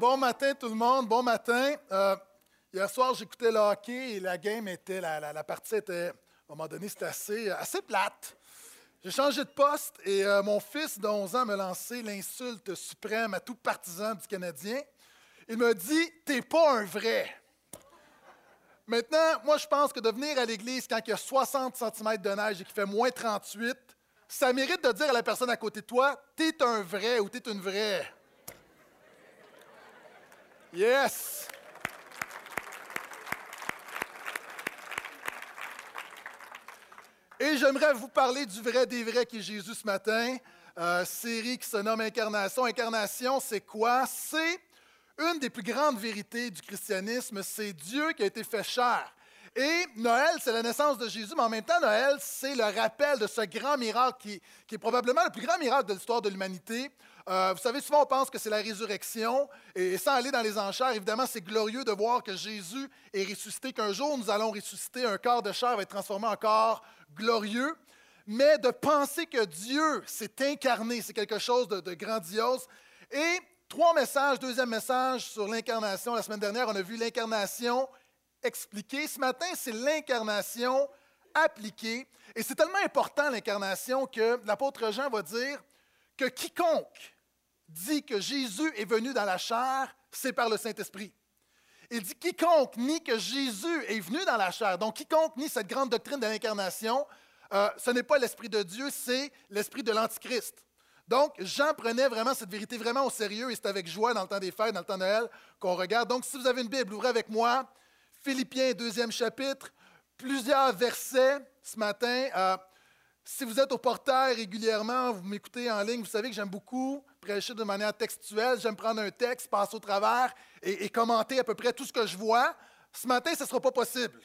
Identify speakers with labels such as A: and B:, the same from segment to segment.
A: Bon matin tout le monde, bon matin. Euh, hier soir, j'écoutais le hockey et la game était, la, partie était, à un moment donné, c'était assez, assez plate. J'ai changé de poste et euh, mon fils de 11 ans m'a lancé l'insulte suprême à tout partisan du Canadien. Il m'a dit T'es pas un vrai. Maintenant, moi, je pense que de venir à l'église quand il y a 60 cm de neige et qu'il fait moins 38, ça mérite de dire à la personne à côté de toi T'es un vrai ou t'es une vraie. Yes! Et j'aimerais vous parler du vrai des vrais qui est Jésus ce matin. Euh, série qui se nomme Incarnation. Incarnation, c'est quoi? C'est une des plus grandes vérités du christianisme. C'est Dieu qui a été fait chair. Et Noël, c'est la naissance de Jésus, mais en même temps, Noël, c'est le rappel de ce grand miracle qui, qui est probablement le plus grand miracle de l'histoire de l'humanité. Euh, vous savez, souvent on pense que c'est la résurrection, et sans aller dans les enchères, évidemment, c'est glorieux de voir que Jésus est ressuscité, qu'un jour nous allons ressusciter, un corps de chair va être transformé en corps glorieux. Mais de penser que Dieu s'est incarné, c'est quelque chose de, de grandiose. Et trois messages. Deuxième message sur l'incarnation. La semaine dernière, on a vu l'incarnation expliquée. Ce matin, c'est l'incarnation appliquée. Et c'est tellement important, l'incarnation, que l'apôtre Jean va dire que quiconque dit que Jésus est venu dans la chair, c'est par le Saint-Esprit. Il dit quiconque nie que Jésus est venu dans la chair, donc quiconque nie cette grande doctrine de l'incarnation, euh, ce n'est pas l'Esprit de Dieu, c'est l'Esprit de l'Antichrist. Donc, Jean prenait vraiment cette vérité vraiment au sérieux et c'est avec joie dans le temps des fêtes, dans le temps de Noël, qu'on regarde. Donc, si vous avez une Bible, ouvrez avec moi Philippiens, deuxième chapitre, plusieurs versets ce matin. Euh, si vous êtes au portail régulièrement, vous m'écoutez en ligne, vous savez que j'aime beaucoup prêcher de manière textuelle. J'aime prendre un texte, passer au travers et, commenter à peu près tout ce que je vois. Ce matin, ce ne sera pas possible.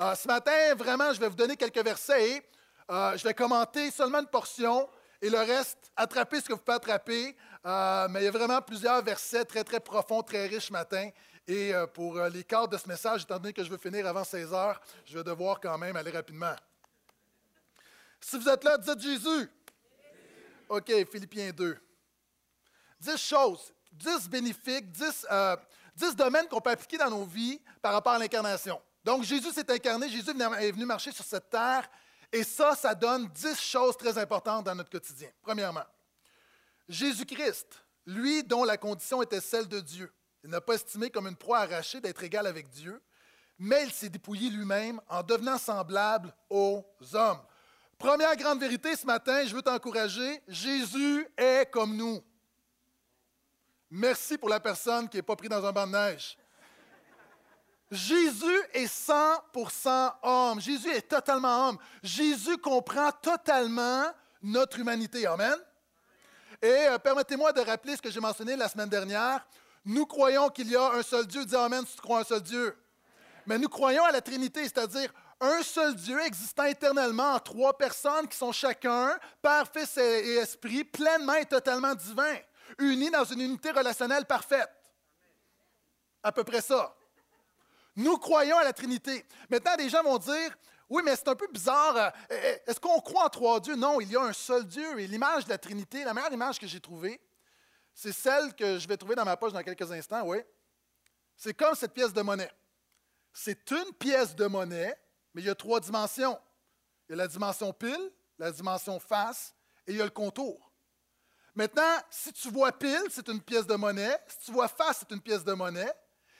A: Euh, ce matin, vraiment, je vais vous donner quelques versets et euh, je vais commenter seulement une portion et le reste, attraper ce que vous pouvez attraper. Euh, mais il y a vraiment plusieurs versets très, très profonds, très riches ce matin. Et pour les cadres de ce message, étant donné que je veux finir avant 16 heures, je vais devoir quand même aller rapidement. Si vous êtes là, dites Jésus. OK, Philippiens 2. Dix choses, dix bénéfiques, dix, euh, domaines qu'on peut appliquer dans nos vies par rapport à l'incarnation. Donc, Jésus s'est incarné, Jésus est venu marcher sur cette terre, et ça, ça donne dix choses très importantes dans notre quotidien. Premièrement, Jésus-Christ, lui dont la condition était celle de Dieu, il n'a pas estimé comme une proie arrachée d'être égal avec Dieu, mais il s'est dépouillé lui-même en devenant semblable aux hommes. Première grande vérité ce matin, je veux t'encourager, Jésus est comme nous. Merci pour la personne qui n'est pas prise dans un banc de neige. Jésus est 100% homme. Jésus est totalement homme. Jésus comprend totalement notre humanité. Amen. Et euh, permettez-moi de rappeler ce que j'ai mentionné la semaine dernière. Nous croyons qu'il y a un seul Dieu. Dis Amen si tu crois un seul Dieu. Mais nous croyons à la Trinité, c'est-à-dire un seul Dieu existant éternellement en trois personnes qui sont chacun, Père, Fils et Esprit, pleinement et totalement divins, unis dans une unité relationnelle parfaite. À peu près ça. Nous croyons à la Trinité. Maintenant, des gens vont dire, oui, mais c'est un peu bizarre. Euh, est-ce qu'on croit en trois dieux? Non, il y a un seul Dieu. Et l'image de la Trinité, la meilleure image que j'ai trouvée, c'est celle que je vais trouver dans ma poche dans quelques instants, oui. C'est comme cette pièce de monnaie. C'est une pièce de monnaie mais il y a trois dimensions. Il y a la dimension pile, la dimension face et il y a le contour. Maintenant, si tu vois pile, c'est une pièce de monnaie. Si tu vois face, c'est une pièce de monnaie.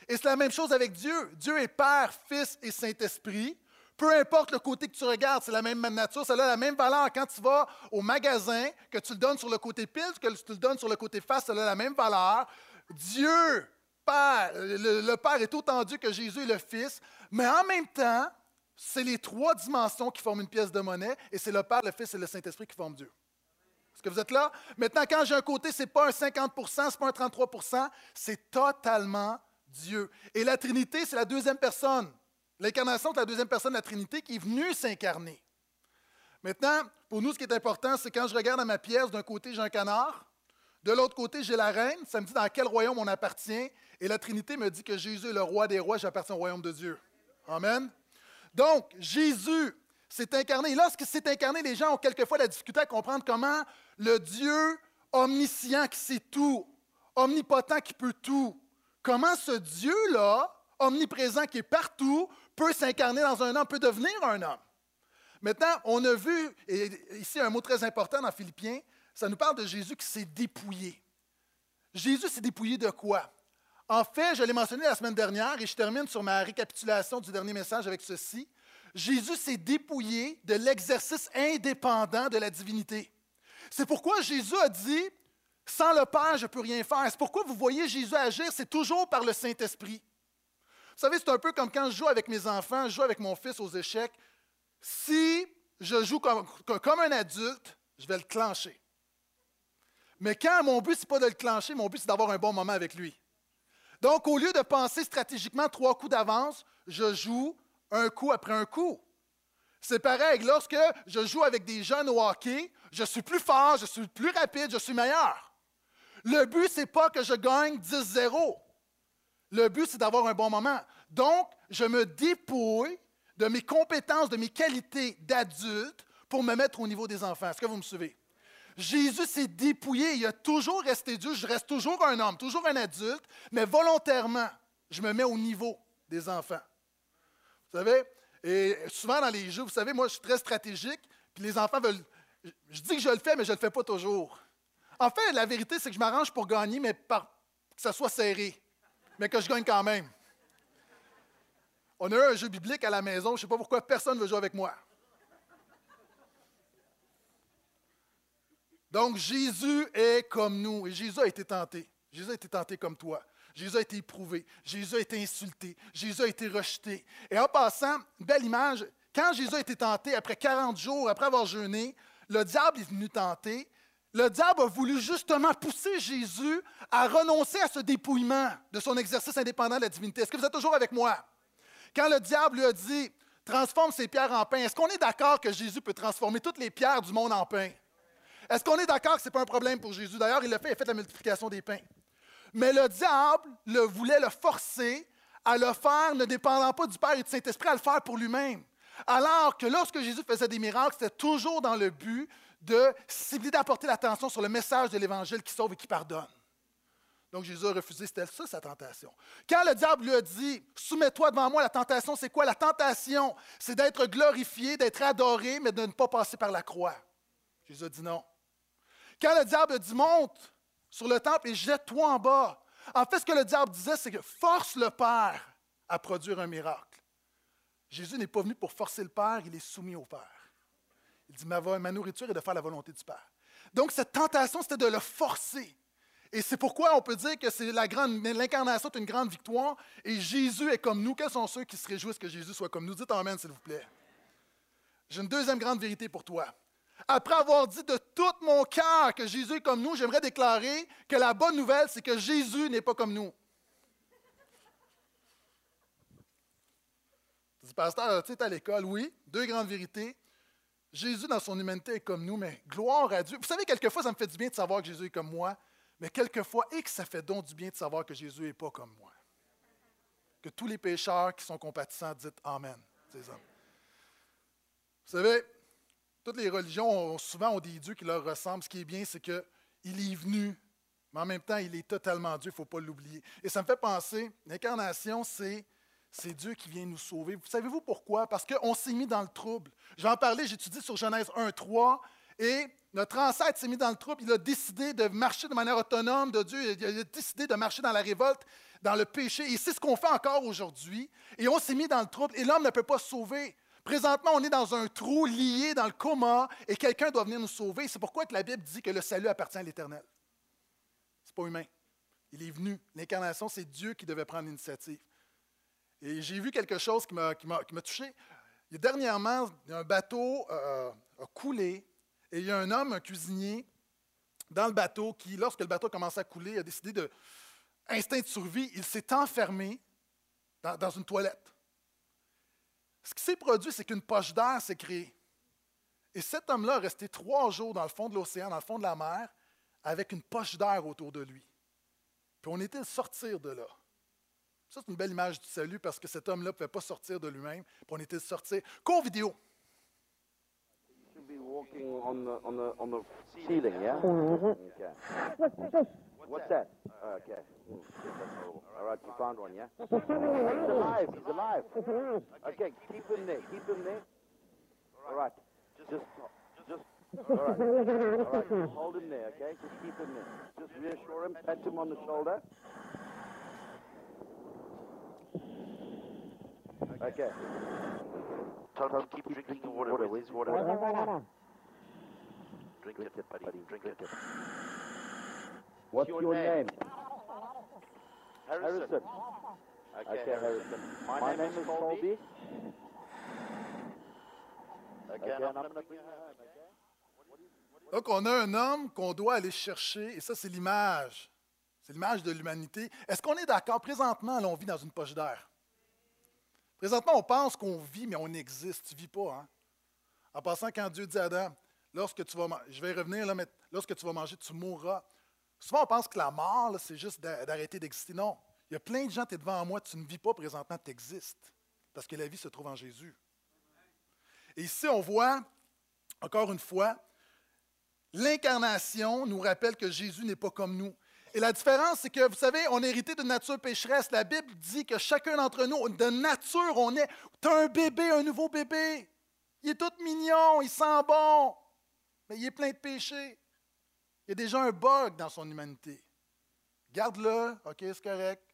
A: Et c'est la même chose avec Dieu. Dieu est Père, Fils et Saint-Esprit. Peu importe le côté que tu regardes, c'est la même nature, ça a la même valeur quand tu vas au magasin, que tu le donnes sur le côté pile, que tu le donnes sur le côté face, ça a la même valeur. Dieu, Père, le, Père est autant Dieu que Jésus est le Fils, mais en même temps, c'est les trois dimensions qui forment une pièce de monnaie et c'est le Père, le Fils et le Saint-Esprit qui forment Dieu. Est-ce que vous êtes là? Maintenant, quand j'ai un côté, ce n'est pas un 50% ce n'est pas un 33% c'est totalement Dieu. Et la Trinité, c'est la deuxième personne. L'incarnation, c'est la deuxième personne de la Trinité qui est venue s'incarner. Maintenant, pour nous, ce qui est important, c'est quand je regarde à ma pièce, d'un côté, j'ai un canard, de l'autre côté, j'ai la reine, ça me dit dans quel royaume on appartient, et la Trinité me dit que Jésus est le roi des rois, j'appartiens au royaume de Dieu. Amen. Donc, Jésus s'est incarné. Et lorsqu'il s'est incarné, les gens ont quelquefois la difficulté à comprendre comment le Dieu omniscient qui sait tout omnipotent qui peut tout, comment ce Dieu-là, omniprésent qui est partout, peut s'incarner dans un homme, peut devenir un homme? Maintenant, on a vu, et ici un mot très important dans Philippiens, ça nous parle de Jésus qui s'est dépouillé. Jésus s'est dépouillé de quoi? En fait, je l'ai mentionné la semaine dernière et je termine sur ma récapitulation du dernier message avec ceci. Jésus s'est dépouillé de l'exercice indépendant de la divinité. C'est pourquoi Jésus a dit, sans le Père, je ne peux rien faire. C'est pourquoi vous voyez Jésus agir, c'est toujours par le Saint-Esprit. Vous savez, c'est un peu comme quand je joue avec mes enfants, je joue avec mon fils aux échecs. Si je joue comme, un adulte, je vais le clencher. Mais quand mon but, ce n'est pas de le clencher, mon but, c'est d'avoir un bon moment avec lui. Donc, au lieu de penser stratégiquement trois coups d'avance, je joue un coup après un coup. C'est pareil, lorsque je joue avec des jeunes au hockey, je suis plus fort, je suis plus rapide, je suis meilleur. Le but, ce n'est pas que je gagne 10-0. Le but, c'est d'avoir un bon moment. Donc, je me dépouille de mes compétences, de mes qualités d'adulte pour me mettre au niveau des enfants. Est-ce que vous me suivez? Jésus s'est dépouillé, il a toujours resté Dieu, je reste toujours un homme, toujours un adulte, mais volontairement, je me mets au niveau des enfants. Vous savez, et souvent dans les jeux, vous savez, moi je suis très stratégique, puis les enfants veulent. Je dis que je le fais, mais je ne le fais pas toujours. En fait, la vérité, c'est que je m'arrange pour gagner, mais par, que ça soit serré, mais que je gagne quand même. On a eu un jeu biblique à la maison, je ne sais pas pourquoi personne ne veut jouer avec moi. Donc Jésus est comme nous et Jésus a été tenté. Jésus a été tenté comme toi. Jésus a été éprouvé. Jésus a été insulté. Jésus a été rejeté. Et en passant, belle image, quand Jésus a été tenté, après 40 jours, après avoir jeûné, le diable est venu tenter. Le diable a voulu justement pousser Jésus à renoncer à ce dépouillement de son exercice indépendant de la divinité. Est-ce que vous êtes toujours avec moi? Quand le diable lui a dit, transforme ces pierres en pain, est-ce qu'on est d'accord que Jésus peut transformer toutes les pierres du monde en pain? Est-ce qu'on est d'accord que ce n'est pas un problème pour Jésus? D'ailleurs, il l'a fait, il a fait la multiplication des pains. Mais le diable le voulait le forcer à le faire ne dépendant pas du Père et du Saint-Esprit, à le faire pour lui-même. Alors que lorsque Jésus faisait des miracles, c'était toujours dans le but de cibler, d'apporter l'attention sur le message de l'Évangile qui sauve et qui pardonne. Donc Jésus a refusé, c'était ça sa tentation. Quand le diable lui a dit, soumets-toi devant moi, la tentation, c'est quoi? La tentation, c'est d'être glorifié, d'être adoré, mais de ne pas passer par la croix. Jésus a dit non. Quand le diable dit monte sur le temple et jette-toi en bas, en fait, ce que le diable disait, c'est que force le Père à produire un miracle. Jésus n'est pas venu pour forcer le Père, il est soumis au Père. Il dit ma, nourriture est de faire la volonté du Père. Donc, cette tentation, c'était de le forcer. Et c'est pourquoi on peut dire que c'est l'incarnation est une grande victoire et Jésus est comme nous. Quels sont ceux qui se réjouissent que Jésus soit comme nous? Dites Amen, s'il vous plaît. J'ai une deuxième grande vérité pour toi. Après avoir dit de tout mon cœur que Jésus est comme nous, j'aimerais déclarer que la bonne nouvelle, c'est que Jésus n'est pas comme nous. Tu dis, pasteur, tu es à l'école, oui, deux grandes vérités. Jésus, dans son humanité, est comme nous, mais gloire à Dieu. Vous savez, quelquefois, ça me fait du bien de savoir que Jésus est comme moi, mais quelquefois, et que ça fait donc du bien de savoir que Jésus n'est pas comme moi. Que tous les pécheurs qui sont compatissants disent Amen. Vous savez, toutes les religions ont, souvent ont des dieux qui leur ressemblent. Ce qui est bien, c'est qu'il est venu, mais en même temps, il est totalement Dieu, il ne faut pas l'oublier. Et ça me fait penser, l'incarnation, c'est, c'est Dieu qui vient nous sauver. Vous savez-vous pourquoi? Parce qu'on s'est mis dans le trouble. J'en parlais, j'étudie sur Genèse 1, 3, et notre ancêtre s'est mis dans le trouble. Il a décidé de marcher de manière autonome de Dieu. Il a décidé de marcher dans la révolte, dans le péché. Et c'est ce qu'on fait encore aujourd'hui. Et on s'est mis dans le trouble. Et l'homme ne peut pas se sauver. Présentement, on est dans un trou lié dans le coma et quelqu'un doit venir nous sauver. C'est pourquoi que la Bible dit que le salut appartient à l'Éternel. Ce n'est pas humain. Il est venu. L'incarnation, c'est Dieu qui devait prendre l'initiative. Et j'ai vu quelque chose qui m'a, touché. Dernièrement, un bateau euh, a coulé et il y a un homme, un cuisinier, dans le bateau qui, lorsque le bateau a à couler, a décidé de, instinct de survie, il s'est enfermé dans une toilette. Ce qui s'est produit, c'est qu'une poche d'air s'est créée. Et cet homme-là est resté trois jours dans le fond de l'océan, dans le fond de la mer, avec une poche d'air autour de lui. Puis on était sortir de là. Ça, c'est une belle image du salut parce que cet homme-là ne pouvait pas sortir de lui-même. Puis on était le sortir. Cours vidéo.
B: What's that? Oh, okay. Mm, that's horrible. All right, you found one, yeah? He's alive. He's alive. Okay, keep him there. Keep him there. All right. Just, just. All right. All right. Just hold him there, okay? Just keep him there. Just reassure him. Pat him on the shoulder. Okay.
C: Tell him keep drinking the water.
B: Water,
C: Where's his
B: where's
C: water? Drink it, buddy. Drink it.
B: What's your name?
C: Harrison.
B: Harrison. Okay, Harrison. My, name, is Colby. Okay, and I'm going to bring you home, okay?
A: Donc, on a un homme qu'on doit aller chercher, et ça, c'est l'image. C'est l'image de l'humanité. Est-ce qu'on est d'accord? Présentement, là, on vit dans une poche d'air. Présentement, on pense qu'on vit, mais on existe. Tu ne vis pas. Hein? En passant, quand Dieu dit à Adam, lorsque tu vas je vais y revenir, là, mais lorsque tu vas manger, tu mourras. Souvent, on pense que la mort, c'est juste d'a- d'arrêter d'exister. Non. Il y a plein de gens, tu es devant moi, tu ne vis pas présentement, tu existes. Parce que la vie se trouve en Jésus. Et ici, on voit, encore une fois, L'incarnation nous rappelle que Jésus n'est pas comme nous. Et la différence, c'est que, vous savez, on est hérité d'une nature pécheresse. La Bible dit que chacun d'entre nous, de nature, on est. Tu as un bébé, un nouveau bébé. Il est tout mignon, il sent bon, mais il est plein de péchés. Il y a déjà un bug dans son humanité. Garde-le, OK, c'est correct.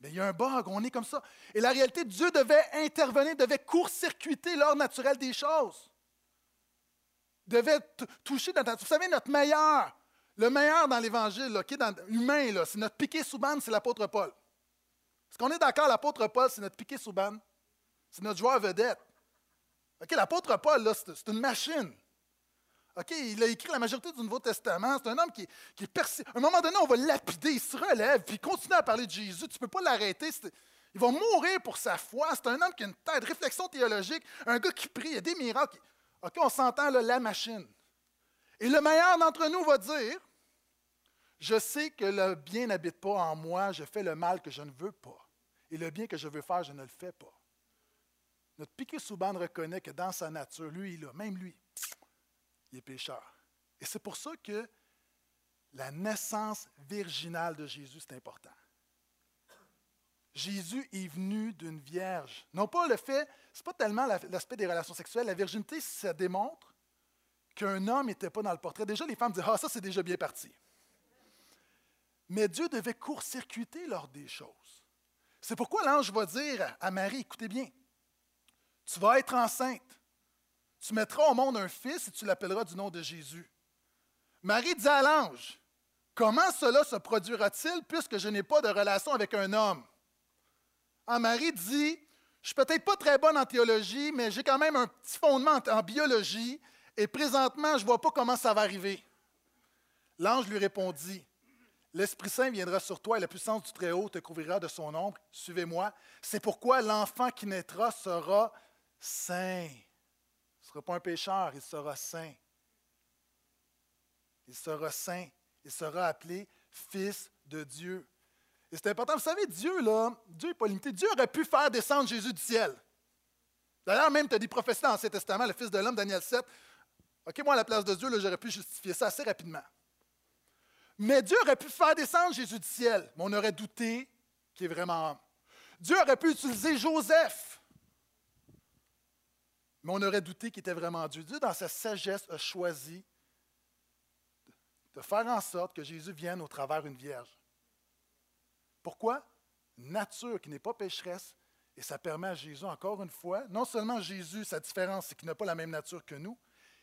A: Mais il y a un bug, on est comme ça. Et la réalité, Dieu devait intervenir, devait court-circuiter l'ordre naturel des choses devait toucher nature. Vous savez, notre meilleur, le meilleur dans l'Évangile, dans- humain, c'est notre piqué Souban, c'est l'apôtre Paul. Est-ce qu'on est d'accord, l'apôtre Paul, c'est notre piqué Souban? C'est notre joueur vedette. OK, l'apôtre Paul, c'est une machine. OK, il a écrit la majorité du Nouveau Testament. C'est un homme qui, est- persi- À un moment donné, on va lapider, il se relève, puis il continue à parler de Jésus. Tu ne peux pas l'arrêter. Il va mourir pour sa foi. C'est un homme qui a une tête, réflexion théologique, un gars qui prie, il y a des miracles. OK, on s'entend, là, la machine. Et le meilleur d'entre nous va dire Je sais que le bien n'habite pas en moi, je fais le mal que je ne veux pas. Et le bien que je veux faire, je ne le fais pas. Notre piqué Souban reconnaît que dans sa nature, lui, là, même lui, il est pécheur. Et c'est pour ça que la naissance virginale de Jésus, c'est important. Jésus est venu d'une vierge. Non pas le fait, c'est pas tellement la- l'aspect des relations sexuelles. La virginité, ça démontre qu'un homme n'était pas dans le portrait. Déjà, les femmes disent Ah, ça, c'est déjà bien parti. Mais Dieu devait court-circuiter l'ordre des choses. C'est pourquoi l'ange va dire à Marie Écoutez bien, tu vas être enceinte. Tu mettras au monde un fils et tu l'appelleras du nom de Jésus. Marie dit à l'ange Comment cela se produira-t-il puisque je n'ai pas de relation avec un homme? Ah, Marie dit Je suis peut-être pas très bonne en théologie, mais j'ai quand même un petit fondement en, en biologie et présentement, je ne vois pas comment ça va arriver. L'ange lui répondit L'Esprit Saint viendra sur toi et la puissance du Très-Haut te couvrira de son ombre. Suivez-moi. C'est pourquoi l'enfant qui naîtra sera saint. Sera pas un pécheur, il sera saint. Il sera saint. Il sera appelé Fils de Dieu. Et c'est important. Vous savez, Dieu, là, Dieu n'est pas limité. Dieu aurait pu faire descendre Jésus du ciel. D'ailleurs, même, tu as des prophéties dans l'Ancien Testament, le Fils de l'homme, Daniel 7. OK, moi, à la place de Dieu, j'aurais pu justifier ça assez rapidement. Mais Dieu aurait pu faire descendre Jésus du ciel, mais on aurait douté qu'il est vraiment homme. Dieu aurait pu utiliser Joseph, mais on aurait douté qu'il était vraiment Dieu. Dieu, dans sa sagesse, a choisi de faire en sorte que Jésus vienne au travers d'une vierge. Pourquoi? Nature qui n'est pas pécheresse, et ça permet à Jésus, encore une fois, non seulement Jésus, sa différence, c'est qu'il n'a pas la même nature que nous,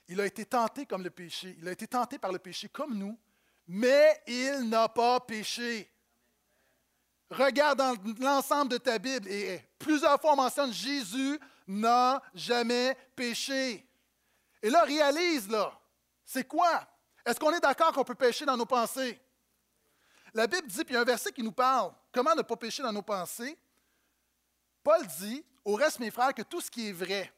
A: il a été tenté comme le péché, il a été tenté par le péché comme nous, mais il n'a pas péché. Regarde dans l'ensemble de ta Bible, et plusieurs fois on mentionne Jésus n'a jamais péché. Et là, réalise, là, c'est quoi? Est-ce qu'on est d'accord qu'on peut pécher dans nos pensées? La Bible dit, puis il y a un verset qui nous parle, comment ne pas pécher dans nos pensées. Paul dit, au reste, mes frères, que tout ce qui est vrai,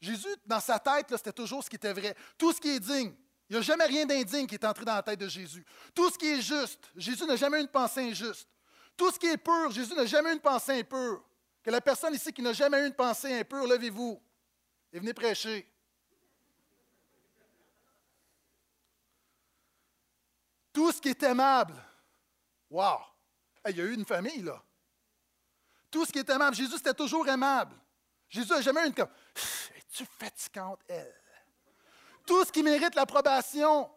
A: Jésus, dans sa tête, c'était toujours ce qui était vrai. Tout ce qui est digne. Il n'y a jamais rien d'indigne qui est entré dans la tête de Jésus. Tout ce qui est juste, Jésus n'a jamais eu une pensée injuste. Tout ce qui est pur, Jésus n'a jamais eu une pensée impure. Que la personne ici qui n'a jamais eu une pensée impure, levez-vous et venez prêcher. Tout ce qui est aimable. Wow! Il y a eu une famille, là. Tout ce qui est aimable. Jésus, c'était toujours aimable. Jésus n'a jamais eu une comme Es-tu fatigante, elle? Tout ce qui mérite l'approbation.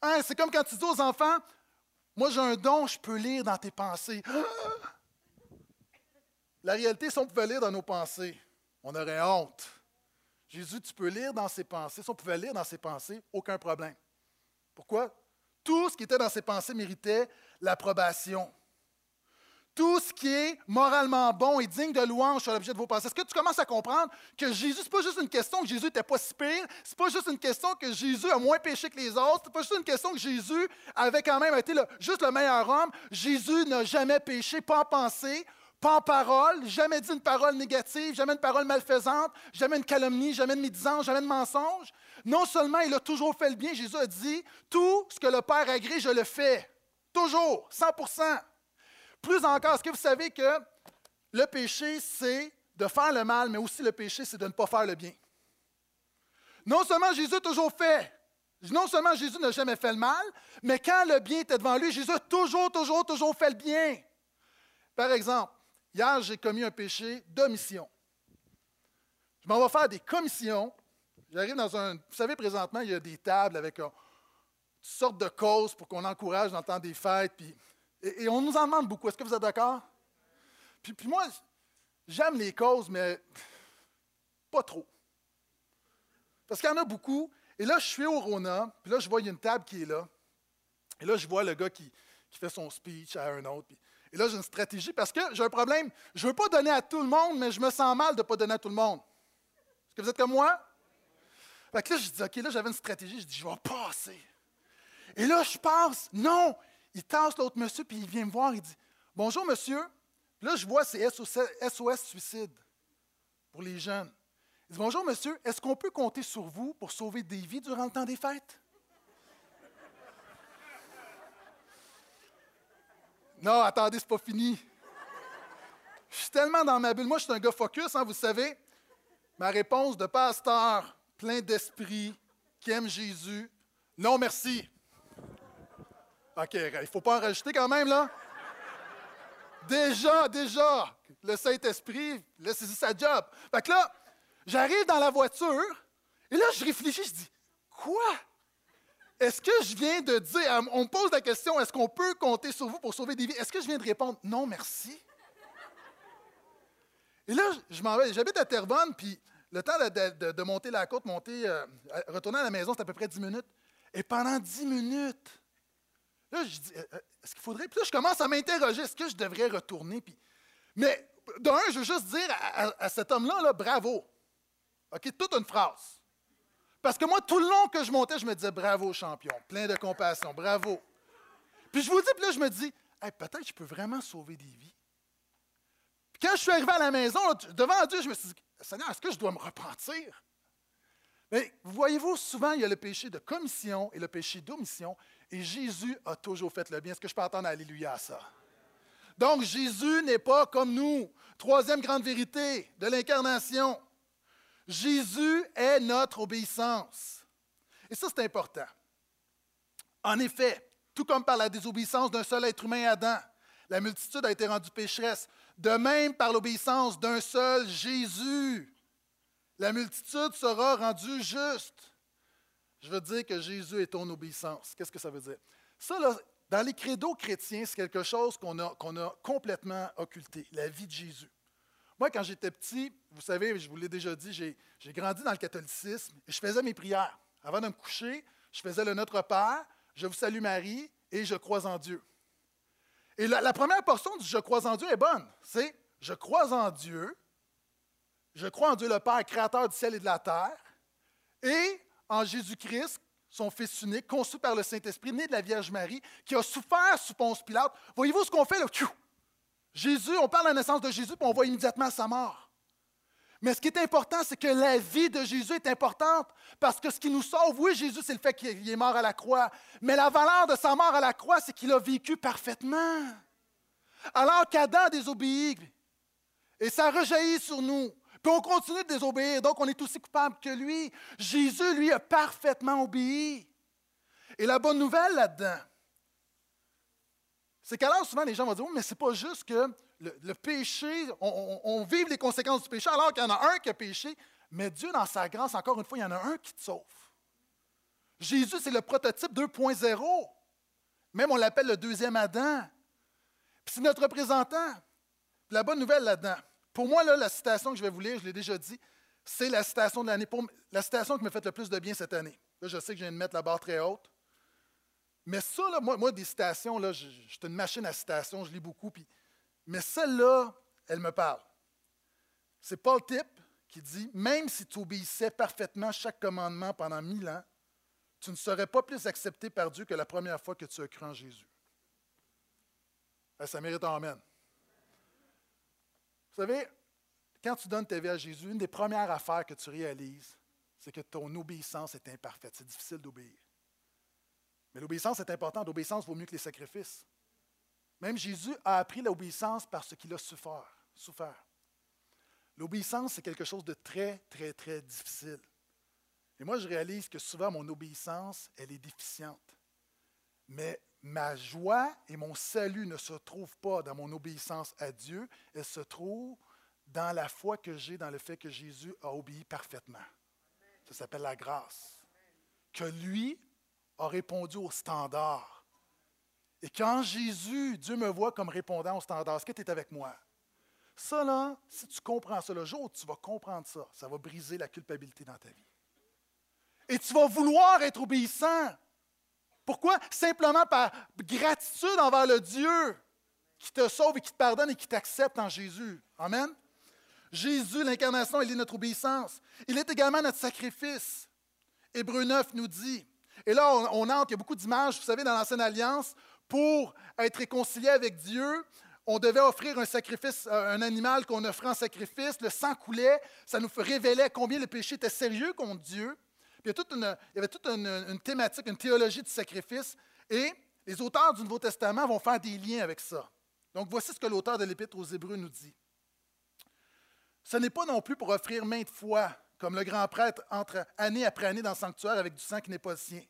A: Hein, c'est comme quand tu dis aux enfants Moi, j'ai un don, je peux lire dans tes pensées. La réalité, si on pouvait lire dans nos pensées, on aurait honte. Jésus, tu peux lire dans ses pensées. Si on pouvait lire dans ses pensées, aucun problème. Pourquoi? Tout ce qui était dans ses pensées méritait l'approbation. Tout ce qui est moralement bon et digne de louange sur l'objet de vos pensées. Est-ce que tu commences à comprendre que Jésus, n'est pas juste une question que Jésus n'était pas si pire, ce n'est pas juste une question que Jésus a moins péché que les autres, ce n'est pas juste une question que Jésus avait quand même été juste le meilleur homme. Jésus n'a jamais péché, pas en pensée, pas en parole, jamais dit une parole négative, jamais une parole malfaisante, jamais une calomnie, jamais une médisance, jamais de mensonge. Non seulement il a toujours fait le bien, Jésus a dit Tout ce que le Père agrée, je le fais. Toujours, 100% Plus encore, est-ce que vous savez que le péché, c'est de faire le mal, mais aussi le péché, c'est de ne pas faire le bien? Non seulement Jésus a toujours fait, non seulement Jésus n'a jamais fait le mal, mais quand le bien était devant lui, Jésus a toujours, toujours, toujours fait le bien. Par exemple, Hier, j'ai commis un péché d'omission. Je m'en vais faire des commissions. J'arrive dans un. Vous savez, présentement, il y a des tables avec euh, toutes sortes de causes pour qu'on encourage dans le temps des fêtes. Puis, et, on nous en demande beaucoup. Est-ce que vous êtes d'accord? Puis, puis moi, j'aime les causes, mais pas trop. Parce qu'il y en a beaucoup. Et là, je suis au Rona, puis là, je vois une table qui est là. Et là, je vois le gars qui, qui fait son speech à un autre. Puis, et là, j'ai une stratégie parce que j'ai un problème. Je ne veux pas donner à tout le monde, mais je me sens mal de ne pas donner à tout le monde. Est-ce que vous êtes comme moi? Fait que là, je dis, OK, là, j'avais une stratégie. Je dis, je vais passer. Et là, je passe. Non! Il tasse l'autre monsieur, puis il vient me voir. Il dit, Bonjour, monsieur. là, je vois, c'est SOS Suicide pour les jeunes. Il dit, Bonjour, monsieur. Est-ce qu'on peut compter sur vous pour sauver des vies durant le temps des fêtes? Non, attendez, c'est pas fini. Je suis tellement dans ma bulle. Moi, je suis un gars focus, hein, vous savez. Ma réponse de pasteur, plein d'esprit, qui aime Jésus, non merci. OK, il faut pas en rajouter quand même, là. Déjà, déjà, le Saint-Esprit, laissez sa job. Fait que là, j'arrive dans la voiture, et là, je réfléchis, je dis, quoi? Est-ce que je viens de dire, on me pose la question, est-ce qu'on peut compter sur vous pour sauver des vies? Est-ce que je viens de répondre non, merci? Et là, je m'en vais, j'habite à Terrebonne, puis le temps de, monter la côte, monter, euh, retourner à la maison, c'est à peu près 10 minutes. Et pendant 10 minutes, là, je dis, euh, euh, est-ce qu'il faudrait? Puis là, je commence à m'interroger, est-ce que je devrais retourner? Puis, mais d'un, je veux juste dire à, à cet homme-là, là, bravo. OK, toute une phrase. Parce que moi, tout le long que je montais, je me disais bravo, champion, plein de compassion, bravo. Puis je vous dis, puis là, je me dis, peut-être que je peux vraiment sauver des vies. Puis quand je suis arrivé à la maison, devant Dieu, je me suis dit, Seigneur, est-ce que je dois me repentir? Mais voyez-vous, souvent, il y a le péché de commission et le péché d'omission, et Jésus a toujours fait le bien. Est-ce que je peux entendre Alléluia à ça? Donc, Jésus n'est pas comme nous. Troisième grande vérité de l'incarnation. Jésus est notre obéissance. Et ça, c'est important. En effet, tout comme par la désobéissance d'un seul être humain, Adam, la multitude a été rendue pécheresse. De même, par l'obéissance d'un seul Jésus, la multitude sera rendue juste. Je veux dire que Jésus est ton obéissance. Qu'est-ce que ça veut dire? Ça, dans les credos chrétiens, c'est quelque chose qu'on a, complètement occulté, la vie de Jésus. Moi, quand j'étais petit, vous savez, je vous l'ai déjà dit, j'ai grandi dans le catholicisme et je faisais mes prières. Avant de me coucher, je faisais le Notre Père, je vous salue Marie et je crois en Dieu. Et la, première portion du Je crois en Dieu est bonne. C'est Je crois en Dieu, je crois en Dieu le Père, créateur du ciel et de la terre, et en Jésus-Christ, son Fils unique, conçu par le Saint-Esprit, né de la Vierge Marie, qui a souffert sous Ponce Pilate. Voyez-vous ce qu'on fait là? Jésus, on parle de la naissance de Jésus, puis on voit immédiatement sa mort. Mais ce qui est important, c'est que la vie de Jésus est importante, parce que ce qui nous sauve, oui, Jésus, c'est le fait qu'il est mort à la croix, mais la valeur de sa mort à la croix, c'est qu'il a vécu parfaitement. Alors qu'Adam a désobéi, et ça rejaillit sur nous, puis on continue de désobéir, donc on est aussi coupable que lui. Jésus, lui, a parfaitement obéi. Et la bonne nouvelle là-dedans, c'est qu'alors souvent les gens vont dire, oui, mais c'est pas juste que le, péché, on, on- vive les conséquences du péché alors qu'il y en a un qui a péché, mais Dieu, dans sa grâce, encore une fois, il y en a un qui te sauve. Jésus, c'est le prototype 2.0. Même on l'appelle le deuxième Adam. Puis c'est notre représentant. La bonne nouvelle là-dedans, pour moi, là, la citation que je vais vous lire, je l'ai déjà dit, c'est la citation de l'année, pour la citation qui m'a fait le plus de bien cette année. Là, je sais que je viens de mettre la barre très haute. Mais ça, là, moi, des citations, là, je, suis une machine à citations, je lis beaucoup. Mais celle-là, elle me parle. C'est Paul Tip qui dit Même si tu obéissais parfaitement chaque commandement pendant mille ans, tu ne serais pas plus accepté par Dieu que la première fois que tu as cru en Jésus. Eh, Ça mérite un Amen. Vous savez, quand tu donnes ta vie à Jésus, une des premières affaires que tu réalises, c'est que ton obéissance est imparfaite. C'est difficile d'obéir. Mais l'obéissance est importante. L'obéissance vaut mieux que les sacrifices. Même Jésus a appris l'obéissance parce qu'il a souffert. souffert. L'obéissance, c'est quelque chose de très, très, très difficile. Et moi, je réalise que souvent, mon obéissance, elle est déficiente. Mais ma joie et mon salut ne se trouvent pas dans mon obéissance à Dieu, elle se trouve dans la foi que j'ai dans le fait que Jésus a obéi parfaitement. Ça s'appelle la grâce. Que lui a répondu au standard. Et quand Jésus, Dieu me voit comme répondant au standard, est-ce que tu es avec moi? Ça, là, si tu comprends ça, le jour tu vas comprendre ça, ça va briser la culpabilité dans ta vie. Et tu vas vouloir être obéissant. Pourquoi? Simplement par gratitude envers le Dieu qui te sauve et qui te pardonne et qui t'accepte en Jésus. Amen. Jésus, l'incarnation, il est notre obéissance. Il est également notre sacrifice. Hébreu 9 nous dit, et là on, entre, il y a beaucoup d'images, vous savez, dans l'Ancienne Alliance, pour être réconcilié avec Dieu, on devait offrir un sacrifice, euh, un animal qu'on offrait en sacrifice, le sang coulait, ça nous révélait combien le péché était sérieux contre Dieu. Il y avait toute une, une thématique, une théologie du sacrifice, et les auteurs du Nouveau Testament vont faire des liens avec ça. Donc voici ce que l'auteur de l'Épître aux Hébreux nous dit. Ce n'est pas non plus pour offrir maintes fois, comme le grand prêtre entre année après année dans le sanctuaire avec du sang qui n'est pas le sien.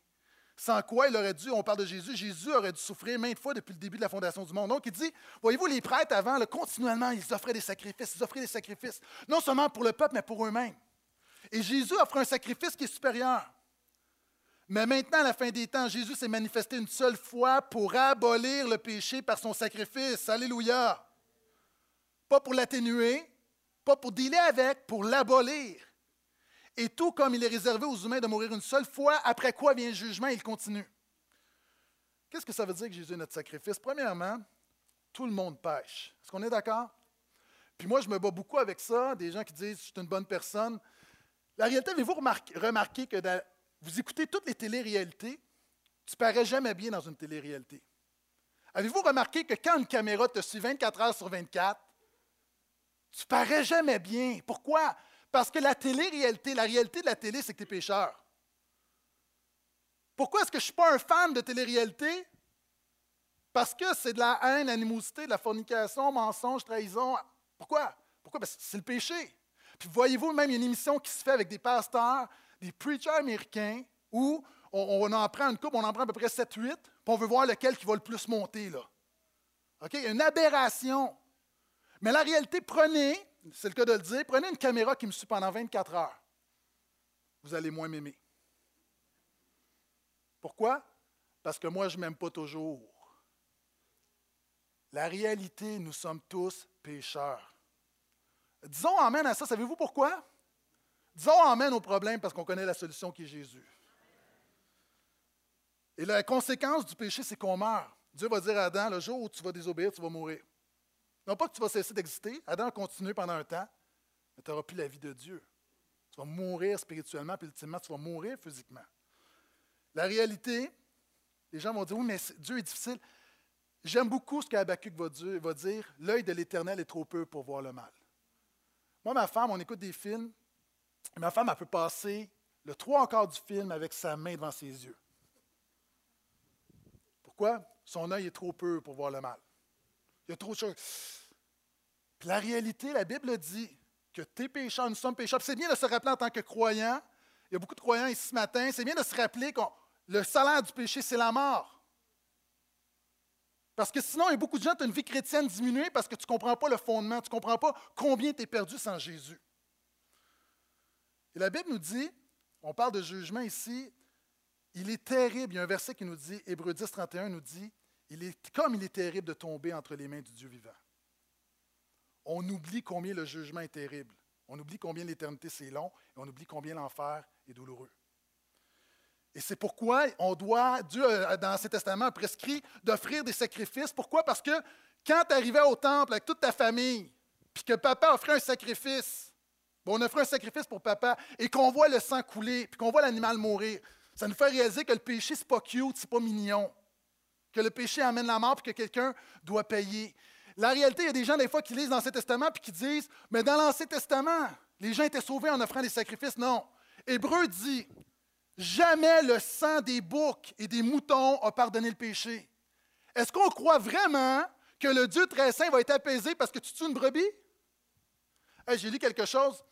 A: Sans quoi il aurait dû, on parle de Jésus, Jésus aurait dû souffrir maintes fois depuis le début de la fondation du monde. Donc il dit, voyez-vous, les prêtres avant, continuellement, ils offraient des sacrifices, ils offraient des sacrifices, non seulement pour le peuple, mais pour eux-mêmes. Et Jésus offre un sacrifice qui est supérieur. Mais maintenant, à la fin des temps, Jésus s'est manifesté une seule fois pour abolir le péché par son sacrifice. Alléluia. Pas pour l'atténuer, pas pour dealer avec, pour l'abolir. Et tout comme il est réservé aux humains de mourir une seule fois, après quoi vient le jugement, il continue. Qu'est-ce que ça veut dire que Jésus est notre sacrifice? Premièrement, tout le monde pêche. Est-ce qu'on est d'accord? Puis moi, je me bats beaucoup avec ça, des gens qui disent je suis une bonne personne. La réalité, avez-vous remarqué, que vous écoutez toutes les téléréalités, tu parais jamais bien dans une télé-réalité. Avez-vous remarqué que quand une caméra te suit 24 heures sur 24, tu parais jamais bien? Pourquoi? Parce que la télé-réalité, la réalité de la télé, c'est que tu es pécheur. Pourquoi est-ce que je ne suis pas un fan de télé-réalité? Parce que c'est de la haine, animosité, de la fornication, mensonge, trahison. Pourquoi? Pourquoi? Parce que c'est le péché. Puis voyez-vous, même il y a une émission qui se fait avec des pasteurs, des preachers américains, où on, en prend une coupe, on en prend à peu près 7-8, puis on veut voir lequel qui va le plus monter. Là. OK? Une aberration. Mais la réalité, prenez, c'est le cas de le dire, prenez une caméra qui me suit pendant 24 heures. Vous allez moins m'aimer. Pourquoi? Parce que moi, je ne m'aime pas toujours. La réalité, nous sommes tous pécheurs. Disons Amen à ça. Savez-vous pourquoi? Disons Amen au problème parce qu'on connaît la solution qui est Jésus. Et la conséquence du péché, c'est qu'on meurt. Dieu va dire à Adam, le jour où tu vas désobéir, tu vas mourir. Non pas que tu vas cesser d'exister, Adam a continué pendant un temps, mais tu n'auras plus la vie de Dieu. Tu vas mourir spirituellement, puis ultimement, tu vas mourir physiquement. La réalité, les gens vont dire, oui, mais Dieu est difficile. J'aime beaucoup ce qu'Habakkuk va dire, va dire l'œil de l'Éternel est trop peu pour voir le mal. Moi, ma femme, on écoute des films, et ma femme, elle peut passer le trois quarts du film avec sa main devant ses yeux. Pourquoi? Son œil est trop peu pour voir le mal. Il y a trop de choses. La réalité, la Bible dit que tes pécheurs, nous sommes pécheurs. C'est bien de se rappeler en tant que croyant. Il y a beaucoup de croyants ici ce matin. C'est bien de se rappeler qu'on le salaire du péché, c'est la mort. Parce que sinon, il y a beaucoup de gens qui ont une vie chrétienne diminuée parce que tu ne comprends pas le fondement, tu ne comprends pas combien tu es perdu sans Jésus. Et la Bible nous dit, on parle de jugement ici, il est terrible, il y a un verset qui nous dit, Hébreu 10, 31 nous dit, il est, comme il est terrible de tomber entre les mains du Dieu vivant. On oublie combien le jugement est terrible. On oublie combien l'éternité c'est long et on oublie combien l'enfer est douloureux. Et c'est pourquoi on doit, Dieu, dans l'Ancien Testament, a prescrit d'offrir des sacrifices. Pourquoi? Parce que quand tu arrivais au temple avec toute ta famille, puis que papa offrait un sacrifice, on offrait un sacrifice pour papa, et qu'on voit le sang couler, puis qu'on voit l'animal mourir, ça nous fait réaliser que le péché, c'est pas cute, c'est pas mignon. Que le péché amène la mort, puis que quelqu'un doit payer. La réalité, il y a des gens, des fois, qui lisent l'Ancien Testament, puis qui disent, mais dans l'Ancien Testament, les gens étaient sauvés en offrant des sacrifices. Non. Hébreu dit, Jamais le sang des boucs et des moutons a pardonné le péché. Est-ce qu'on croit vraiment que le Dieu très saint va être apaisé parce que tu tues une brebis? J'ai lu quelque chose.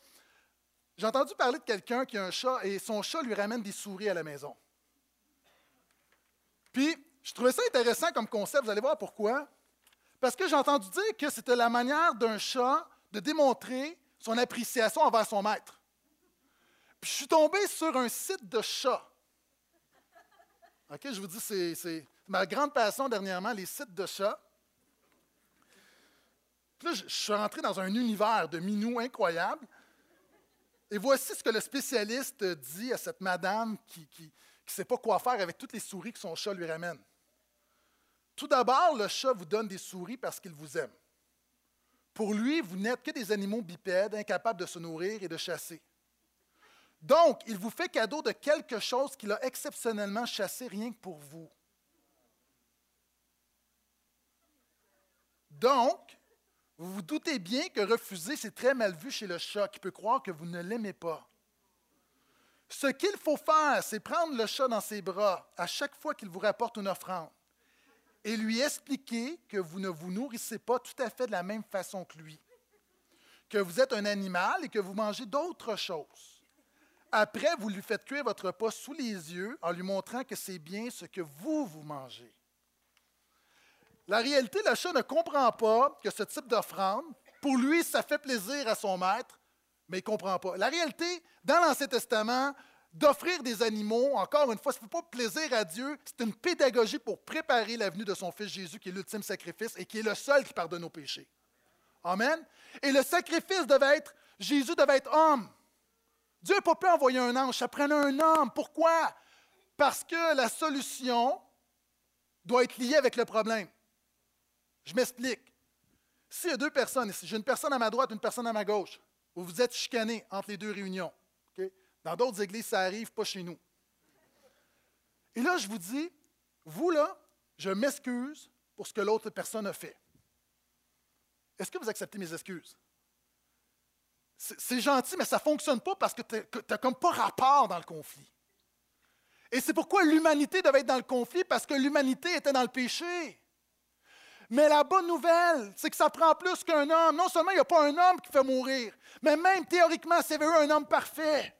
A: J'ai entendu parler de quelqu'un qui a un chat et son chat lui ramène des souris à la maison. Puis, je trouvais ça intéressant comme concept. Vous allez voir pourquoi. Parce que j'ai entendu dire que c'était la manière d'un chat de démontrer son appréciation envers son maître. Puis je suis tombé sur un site de chats. OK, je vous dis, c'est ma grande passion dernièrement, les sites de chats. Puis là, je, suis rentré dans un univers de minous incroyable. Et voici ce que le spécialiste dit à cette madame qui ne sait pas quoi faire avec toutes les souris que son chat lui ramène. Tout d'abord, le chat vous donne des souris parce qu'il vous aime. Pour lui, vous n'êtes que des animaux bipèdes, incapables de se nourrir et de chasser. Donc, il vous fait cadeau de quelque chose qu'il a exceptionnellement chassé rien que pour vous. Donc, vous vous doutez bien que refuser, c'est très mal vu chez le chat qui peut croire que vous ne l'aimez pas. Ce qu'il faut faire, c'est prendre le chat dans ses bras à chaque fois qu'il vous rapporte une offrande et lui expliquer que vous ne vous nourrissez pas tout à fait de la même façon que lui, que vous êtes un animal et que vous mangez d'autres choses. Après, vous lui faites cuire votre repas sous les yeux en lui montrant que c'est bien ce que vous, vous mangez. La réalité, le chat ne comprend pas que ce type d'offrande, pour lui, ça fait plaisir à son maître, mais il ne comprend pas. La réalité, dans l'Ancien Testament, d'offrir des animaux, encore une fois, ce n'est pas plaisir à Dieu, c'est une pédagogie pour préparer l'avenue de son Fils Jésus, qui est l'ultime sacrifice et qui est le seul qui pardonne nos péchés. Amen. Et le sacrifice devait être, Jésus devait être homme. Dieu n'a pas pu envoyer un ange, ça prenait un homme. Pourquoi? Parce que la solution doit être liée avec le problème. Je m'explique. S'il y a deux personnes ici, j'ai une personne à ma droite, une personne à ma gauche, vous vous êtes chicanés entre les deux réunions. Dans d'autres églises, ça arrive, pas chez nous. Et là, je vous dis, vous là, je m'excuse pour ce que l'autre personne a fait. Est-ce que vous acceptez mes excuses? c'est gentil, mais ça ne fonctionne pas parce que tu n'as comme pas rapport dans le conflit. Et c'est pourquoi l'humanité devait être dans le conflit, parce que l'humanité était dans le péché. Mais la bonne nouvelle, c'est que ça prend plus qu'un homme. Non seulement il n'y a pas un homme qui fait mourir, mais même théoriquement, eu un homme parfait,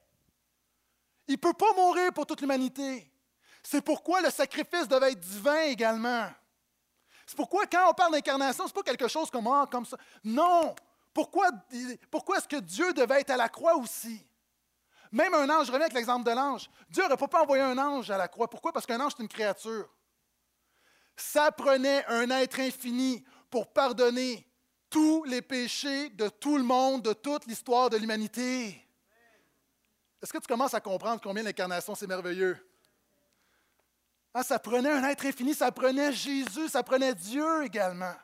A: il ne peut pas mourir pour toute l'humanité. C'est pourquoi le sacrifice devait être divin également. C'est pourquoi quand on parle d'incarnation, ce n'est pas quelque chose comme, ah, comme ça. Non, pourquoi, est-ce que Dieu devait être à la croix aussi? Même un ange, je reviens avec l'exemple de l'ange. Dieu n'aurait pas envoyé un ange à la croix. Pourquoi? Parce qu'un ange, c'est une créature. Ça prenait un être infini pour pardonner tous les péchés de tout le monde, de toute l'histoire de l'humanité. Est-ce que tu commences à comprendre combien l'incarnation, c'est merveilleux? Ah, ça prenait un être infini, ça prenait Jésus, ça prenait Dieu également.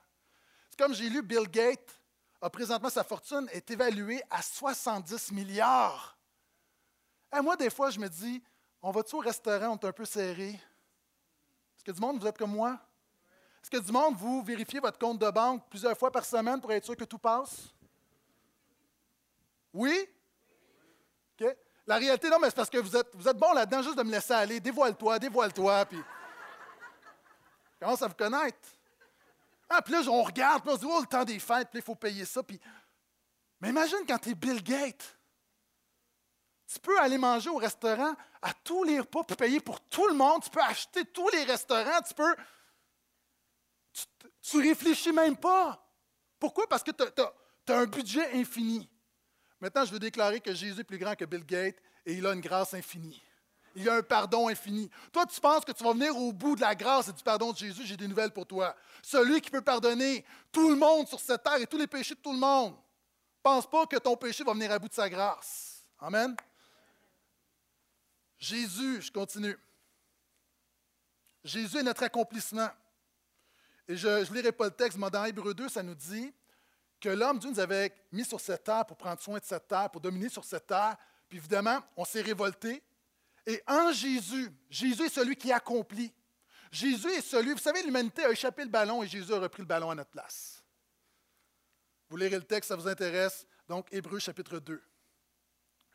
A: C'est comme j'ai lu Bill Gates a présentement sa fortune est évaluée à 70 milliards. Et moi, des fois, je me dis, on va-tu au restaurant, on est un peu serré? Est-ce que du monde, vous êtes comme moi? Est-ce que du monde, vous vérifiez votre compte de banque plusieurs fois par semaine pour être sûr que tout passe? Oui? La réalité, non, mais c'est parce que vous êtes, bon là-dedans juste de me laisser aller. Dévoile-toi, dévoile-toi, puis commence à vous connaître. Ah, puis là, on regarde, puis on se dit, oh, le temps des fêtes, puis il faut payer ça. Puis... Mais imagine quand tu es Bill Gates. Tu peux aller manger au restaurant à tous les repas, puis payer pour tout le monde. Tu peux acheter tous les restaurants. Tu peux. Tu, ne réfléchis même pas. Pourquoi? Parce que tu as, un budget infini. Maintenant, je veux déclarer que Jésus est plus grand que Bill Gates et il a une grâce infinie. Il a un pardon infini. Toi, tu penses que tu vas venir au bout de la grâce et du pardon de Jésus? J'ai des nouvelles pour toi. Celui qui peut pardonner tout le monde sur cette terre et tous les péchés de tout le monde. Pense pas que ton péché va venir à bout de sa grâce. Amen. Jésus, je continue. Jésus est notre accomplissement. Et je ne lirai pas le texte, mais dans Hébreu 2, ça nous dit que l'homme Dieu nous avait mis sur cette terre pour prendre soin de cette terre, pour dominer sur cette terre. Puis évidemment, on s'est révolté. Et en Jésus, Jésus est celui qui accomplit. Jésus est celui, vous savez, l'humanité a échappé le ballon et Jésus a repris le ballon à notre place. Vous lirez le texte, ça vous intéresse. Donc, Hébreu chapitre 2.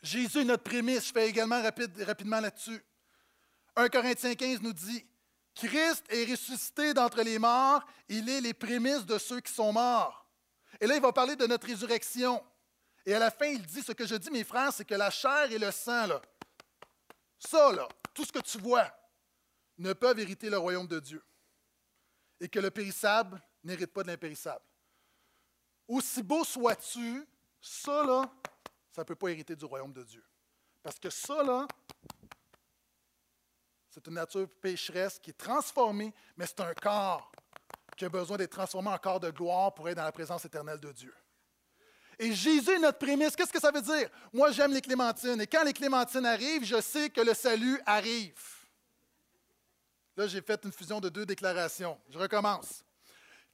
A: Jésus est notre prémisse. Je fais également rapidement là-dessus. 1 Corinthiens 15 nous dit Christ est ressuscité d'entre les morts, il est les prémices de ceux qui sont morts. Et là, il va parler de notre résurrection. Et à la fin, il dit Ce que je dis, mes frères, c'est que la chair et le sang, là, ça, là, tout ce que tu vois, ne peuvent hériter le royaume de Dieu. Et que le périssable n'hérite pas de l'impérissable. Aussi beau sois-tu, ça, là, ça ne peut pas hériter du royaume de Dieu. Parce que ça, là, c'est une nature pécheresse qui est transformée, mais c'est un corps qui a besoin d'être transformé en corps de gloire pour être dans la présence éternelle de Dieu. Et Jésus est notre prémisse. Qu'est-ce que ça veut dire? Moi, j'aime les clémentines. Et quand les clémentines arrivent, je sais que le salut arrive. Là, j'ai fait une fusion de deux déclarations. Je recommence.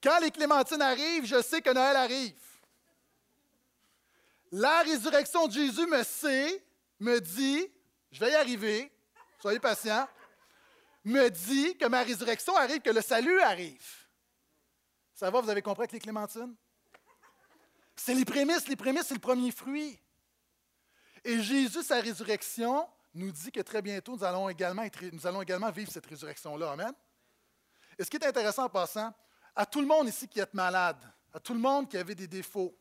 A: Quand les clémentines arrivent, je sais que Noël arrive. La résurrection de Jésus me sait, me dit, je vais y arriver, soyez patients, me dit que ma résurrection arrive, que le salut arrive. Ça va, vous avez compris avec les clémentines? C'est les prémices. Les prémices, c'est le premier fruit. Et Jésus, sa résurrection, nous dit que très bientôt, nous allons également, vivre cette résurrection-là. Amen. Et ce qui est intéressant en passant, à tout le monde ici qui est malade, à tout le monde qui avait des défauts,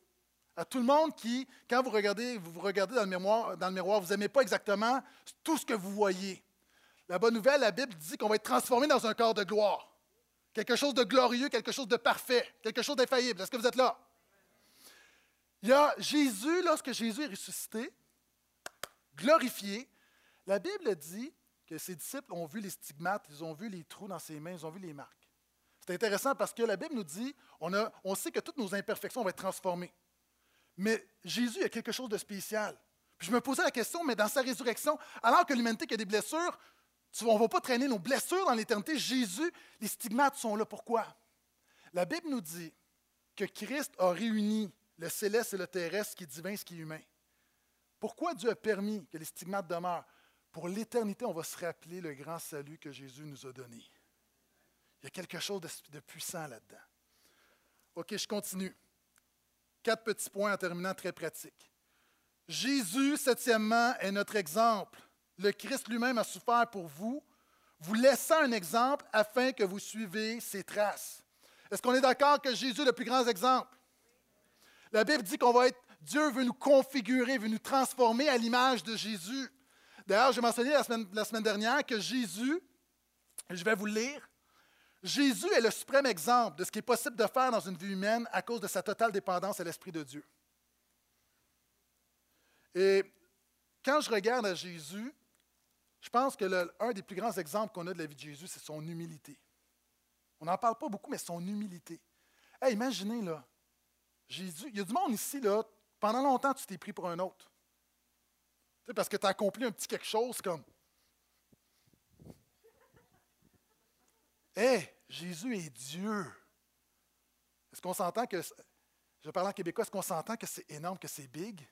A: à tout le monde qui, quand vous regardez, vous, vous regardez dans le, miroir, dans le miroir, vous n'aimez pas exactement tout ce que vous voyez. La bonne nouvelle, la Bible dit qu'on va être transformé dans un corps de gloire. Quelque chose de glorieux, quelque chose de parfait, quelque chose d'infaillible. Est-ce que vous êtes là? Il y a Jésus, lorsque Jésus est ressuscité, glorifié, la Bible dit que ses disciples ont vu les stigmates, ils ont vu les trous dans ses mains, ils ont vu les marques. C'est intéressant parce que la Bible nous dit, on, sait que toutes nos imperfections vont être transformées. Mais Jésus a quelque chose de spécial. Puis je me posais la question, mais dans sa résurrection, alors que l'humanité a des blessures, on ne va pas traîner nos blessures dans l'éternité. Jésus, les stigmates sont là. Pourquoi? La Bible nous dit que Christ a réuni le céleste et le terrestre, ce qui est divin, ce qui est humain. Pourquoi Dieu a permis que les stigmates demeurent? Pour l'éternité, on va se rappeler le grand salut que Jésus nous a donné. Il y a quelque chose de, puissant là-dedans. OK, je continue. Quatre petits points en terminant très pratiques. Jésus, septièmement, est notre exemple. Le Christ lui-même a souffert pour vous, vous laissant un exemple afin que vous suivez ses traces. Est-ce qu'on est d'accord que Jésus est le plus grand exemple? La Bible dit qu'on va être, Dieu veut nous configurer, veut nous transformer à l'image de Jésus. D'ailleurs, j'ai mentionné la semaine, dernière que Jésus, je vais vous le lire, Jésus est le suprême exemple de ce qui est possible de faire dans une vie humaine à cause de sa totale dépendance à l'Esprit de Dieu. Et quand je regarde à Jésus, je pense que l'un des plus grands exemples qu'on a de la vie de Jésus, c'est son humilité. On n'en parle pas beaucoup, mais son humilité. imaginez, là, Jésus, il y a du monde ici, là, pendant longtemps, tu t'es pris pour un autre. Parce que tu as accompli un petit quelque chose comme. Hé, Jésus est Dieu. Est-ce qu'on s'entend que. Je parle en québécois, est-ce qu'on s'entend que c'est énorme, que c'est big?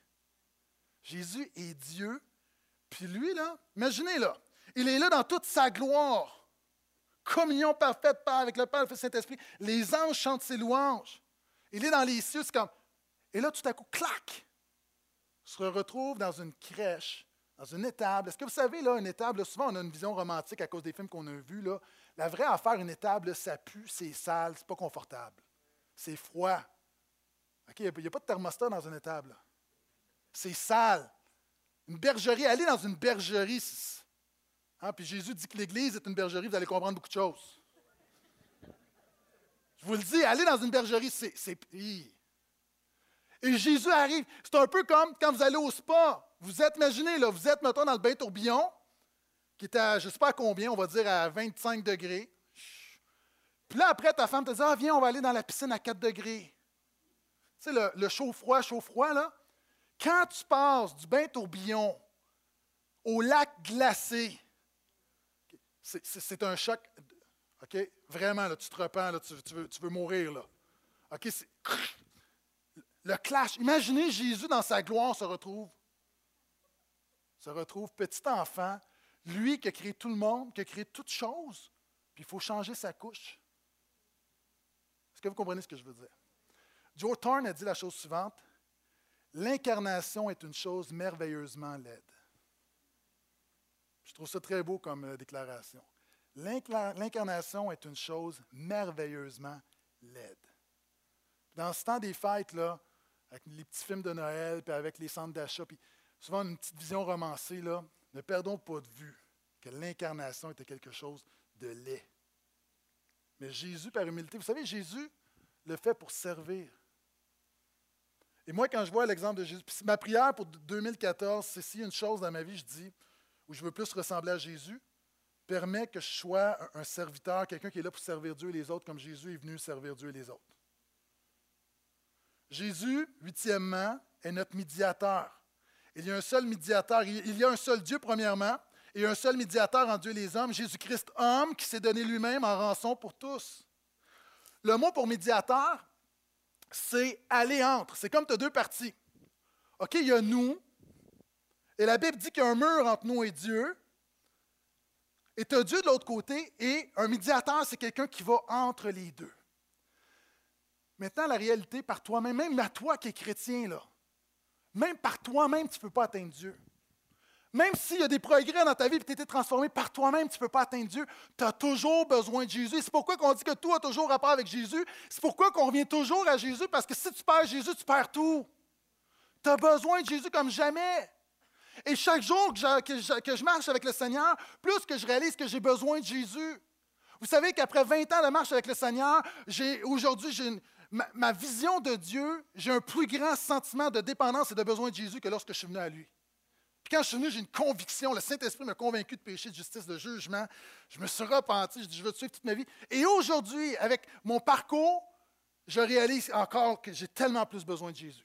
A: Jésus est Dieu. Puis lui, là, imaginez, là, il est là dans toute sa gloire. Communion parfaite avec le Père le Saint-Esprit. Les anges chantent ses louanges. Il est dans les cieux, c'est comme. Et là, tout à coup, clac! se retrouve dans une crèche, dans une étable. Est-ce que vous savez, là, une étable, souvent on a une vision romantique à cause des films qu'on a vus. Là. La vraie affaire, une étable, ça pue, c'est sale, c'est pas confortable. C'est froid. Il n'y a, pas de thermostat dans une étable. C'est sale. Une bergerie, allez dans une bergerie. Hein, puis Jésus dit que l'Église est une bergerie, vous allez comprendre beaucoup de choses. Je vous le dis, allez dans une bergerie, c'est. Et Jésus arrive. C'est un peu comme quand vous allez au spa. Vous êtes, imaginez, là, vous êtes, mettons, dans le bain tourbillon, qui est à, je ne sais pas combien, on va dire à 25 degrés. Puis là, après, ta femme te dit Ah, viens, on va aller dans la piscine à 4 degrés. Tu sais, le chaud-froid, chaud-froid, là. Quand tu passes du bain tourbillon au lac glacé, c'est- un choc. Vraiment, là, tu te repens, tu, veux, mourir. Là. OK? Le clash. Imaginez Jésus dans sa gloire se retrouve. Se retrouve petit enfant, lui qui a créé tout le monde, qui a créé toutes choses, puis il faut changer sa couche. Est-ce que vous comprenez ce que je veux dire? Joe Thorne a dit la chose suivante L'incarnation est une chose merveilleusement laide. Je trouve ça très beau comme euh, déclaration. L'incarnation est une chose merveilleusement laide. Dans ce temps des fêtes, là, avec les petits films de Noël, puis avec les centres d'achat, souvent une petite vision romancée, là, ne perdons pas de vue que l'incarnation était quelque chose de laid. Mais Jésus, par humilité, vous savez, Jésus le fait pour servir. Et moi, quand je vois l'exemple de Jésus, ma prière pour 2014, c'est a une chose dans ma vie, je dis, où je veux plus ressembler à Jésus, permet que je sois un, serviteur, quelqu'un qui est là pour servir Dieu et les autres, comme Jésus est venu servir Dieu et les autres. Jésus, huitièmement, est notre médiateur. Il y a un seul médiateur, il y a un seul Dieu, premièrement, et un seul médiateur en Dieu et les hommes, Jésus-Christ, homme, qui s'est donné lui-même en rançon pour tous. Le mot pour médiateur, c'est aller entre. C'est comme tu as deux parties. OK, il y a nous, et la Bible dit qu'il y a un mur entre nous et Dieu, et tu as Dieu de l'autre côté, et un médiateur, c'est quelqu'un qui va entre les deux. Maintenant, la réalité, par toi-même, même à toi qui es chrétien, là, même par toi-même, tu ne peux pas atteindre Dieu. Même s'il y a des progrès dans ta vie et tu été transformé par toi-même, tu ne peux pas atteindre Dieu. Tu as toujours besoin de Jésus. C'est pourquoi on dit que tout a toujours rapport avec Jésus. C'est pourquoi on revient toujours à Jésus, parce que si tu perds Jésus, tu perds tout. Tu as besoin de Jésus comme jamais. Et chaque jour que je, marche avec le Seigneur, plus que je réalise que j'ai besoin de Jésus. Vous savez qu'après 20 ans de marche avec le Seigneur, aujourd'hui, ma vision de Dieu, j'ai un plus grand sentiment de dépendance et de besoin de Jésus que lorsque je suis venu à lui. Puis quand je suis venu, j'ai une conviction. Le Saint-Esprit m'a convaincu de péché, de justice, de jugement. Je me suis repenti. Je dis, je veux te suivre toute ma vie. Et aujourd'hui, avec mon parcours, je réalise encore que j'ai tellement plus besoin de Jésus.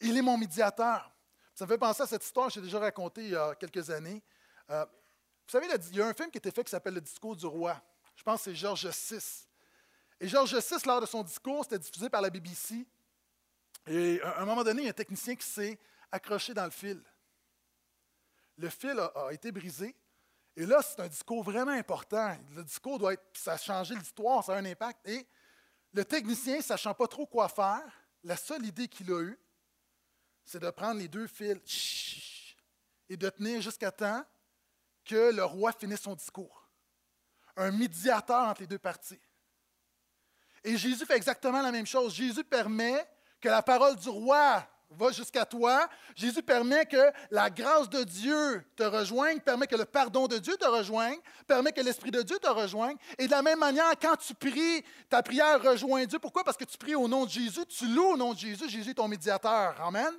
A: Il est mon médiateur. Ça me fait penser à cette histoire que j'ai déjà racontée il y a quelques années. Euh, vous savez, il y a un film qui a été fait qui s'appelle Le discours du roi. Je pense que c'est Georges VI. Et Georges VI, lors de son discours, c'était diffusé par la BBC. Et à un moment donné, il y a un technicien qui s'est accroché dans le fil. Le fil a, été brisé. Et là, c'est un discours vraiment important. Le discours doit être. Ça a changé l'histoire, ça a un impact. Et le technicien, sachant pas trop quoi faire, la seule idée qu'il a eue, c'est de prendre les deux fils et de tenir jusqu'à temps que le roi finisse son discours. Un médiateur entre les deux parties. Et Jésus fait exactement la même chose. Jésus permet que la parole du roi va jusqu'à toi. Jésus permet que la grâce de Dieu te rejoigne, permet que le pardon de Dieu te rejoigne, permet que l'Esprit de Dieu te rejoigne. Et de la même manière, quand tu pries, ta prière rejoint Dieu. Pourquoi? Parce que tu pries au nom de Jésus, tu loues au nom de Jésus. Jésus est ton médiateur. Amen.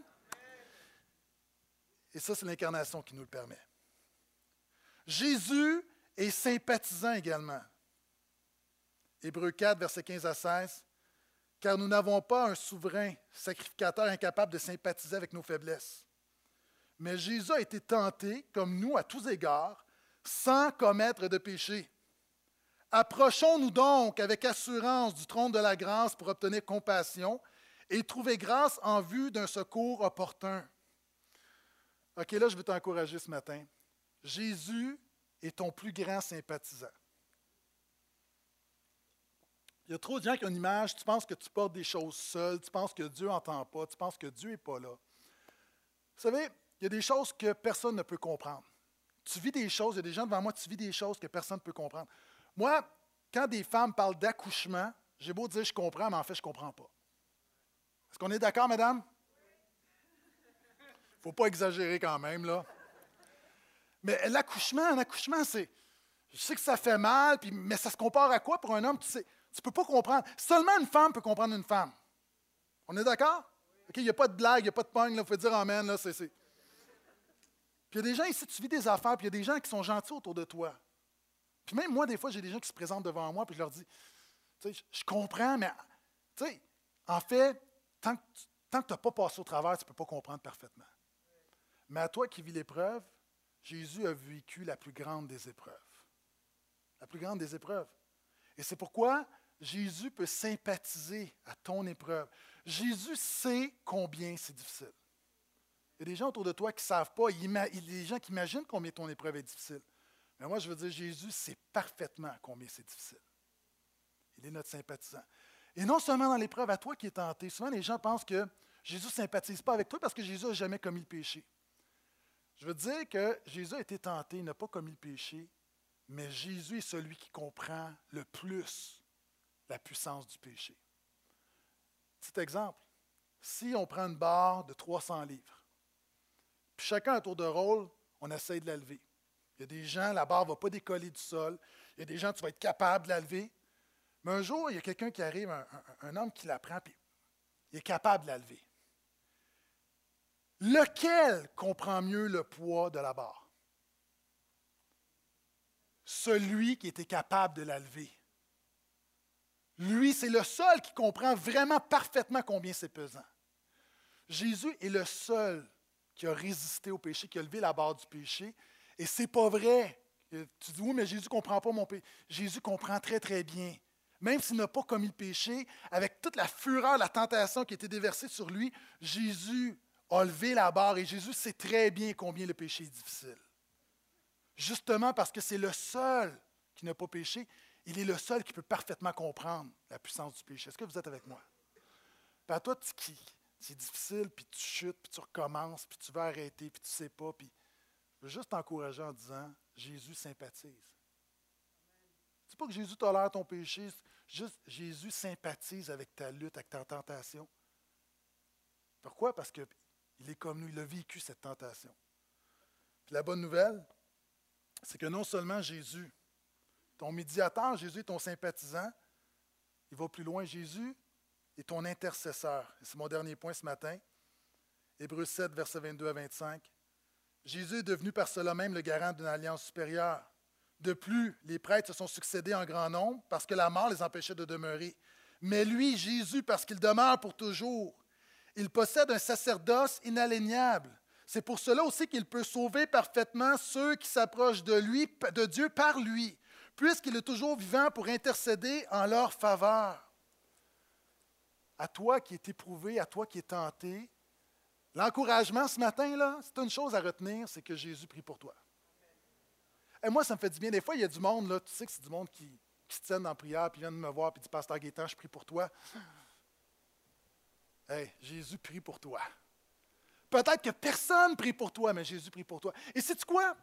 A: Et ça, c'est l'incarnation qui nous le permet. Jésus est sympathisant également. Hébreux 4, versets 15 à 16. Car nous n'avons pas un souverain sacrificateur incapable de sympathiser avec nos faiblesses. Mais Jésus a été tenté, comme nous, à tous égards, sans commettre de péché. Approchons-nous donc avec assurance du trône de la grâce pour obtenir compassion et trouver grâce en vue d'un secours opportun. OK, là, je veux t'encourager ce matin. Jésus est ton plus grand sympathisant. Il y a trop de gens qui ont une image, tu penses que tu portes des choses seul, tu penses que Dieu n'entend pas, tu penses que Dieu n'est pas là. Vous savez, il y a des choses que personne ne peut comprendre. Tu vis des choses, il y a des gens devant moi, tu vis des choses que personne ne peut comprendre. Moi, quand des femmes parlent d'accouchement, j'ai beau dire je comprends, mais en fait, je ne comprends pas. Est-ce qu'on est d'accord, madame? faut pas exagérer quand même, là. Mais l'accouchement, un accouchement, c'est. Je sais que ça fait mal, puis, mais ça se compare à quoi pour un homme? Tu sais, tu peux pas comprendre. Seulement une femme peut comprendre une femme. On est d'accord? Il n'y a pas de blague, il n'y a pas de pogne, il faut dire Amen. Là, c'est, c'est. Puis il y a des gens ici, tu vis des affaires, puis il y a des gens qui sont gentils autour de toi. Puis même moi, des fois, j'ai des gens qui se présentent devant moi, puis je leur dis, tu sais, je comprends, mais, tu sais, en fait, tant que tu n'as pas passé au travers, tu ne peux pas comprendre parfaitement. Mais à toi qui vis l'épreuve, Jésus a vécu la plus grande des épreuves. La plus grande des épreuves. Et c'est pourquoi Jésus peut sympathiser à ton épreuve. Jésus sait combien c'est difficile. Il y a des gens autour de toi qui ne savent pas, il y a des gens qui imaginent combien ton épreuve est difficile. Mais moi, je veux dire, Jésus sait parfaitement combien c'est difficile. Il est notre sympathisant. Et non seulement dans l'épreuve, à toi qui es tenté. Souvent, les gens pensent que Jésus ne sympathise pas avec toi parce que Jésus n'a jamais commis le péché. Je veux dire que Jésus a été tenté, il n'a pas commis le péché, mais Jésus est celui qui comprend le plus la puissance du péché. Petit exemple, si on prend une barre de 300 livres, puis chacun à tour de rôle, on essaye de la lever. Il y a des gens, la barre ne va pas décoller du sol. Il y a des gens, tu vas être capable de la lever. Mais un jour, il y a quelqu'un qui arrive, un, homme qui la prend, puis il est capable de la lever. Lequel comprend mieux le poids de la barre? Celui qui était capable de la lever. Lui, c'est le seul qui comprend vraiment parfaitement combien c'est pesant. Jésus est le seul qui a résisté au péché, qui a levé la barre du péché. Et c'est pas vrai. Tu dis, oui, mais Jésus ne comprend pas mon péché. Jésus comprend très, très bien. Même s'il n'a pas commis le péché, avec toute la fureur, la tentation qui était déversée sur lui, Jésus a levé la barre et Jésus sait très bien combien le péché est difficile. Justement parce que c'est le seul qui n'a pas péché, il est le seul qui peut parfaitement comprendre la puissance du péché. Est-ce que vous êtes avec moi? Puis à toi, c'est difficile, puis tu chutes, puis tu recommences, puis tu veux arrêter, puis tu ne sais pas. Je veux juste t'encourager en disant Jésus sympathise. C'est pas que Jésus tolère ton péché, juste Jésus sympathise avec ta lutte, avec ta tentation. Pourquoi? Parce qu'il est comme nous, il a vécu cette tentation. Puis la bonne nouvelle, c'est que non seulement Jésus ton médiateur, Jésus est ton sympathisant. Il va plus loin. Jésus est ton intercesseur. C'est mon dernier point ce matin. Hébreux 7, versets 22 à 25. Jésus est devenu par cela même le garant d'une alliance supérieure. De plus, les prêtres se sont succédés en grand nombre parce que la mort les empêchait de demeurer. Mais lui, Jésus, parce qu'il demeure pour toujours, il possède un sacerdoce inaliénable. C'est pour cela aussi qu'il peut sauver parfaitement ceux qui s'approchent de lui, de Dieu par lui, puisqu'il est toujours vivant pour intercéder en leur faveur. À toi qui es éprouvé, à toi qui es tenté, l'encouragement ce matin, là, c'est une chose à retenir, c'est que Jésus prie pour toi. Et moi, ça me fait du bien. Des fois, il y a du monde, tu sais que c'est du monde qui, se tienne en prière, puis vient de me voir, puis dit Pasteur Gaétan, je prie pour toi. Hey, Jésus prie pour toi. Peut-être que personne prie pour toi, mais Jésus prie pour toi. Et sais-tu quoi?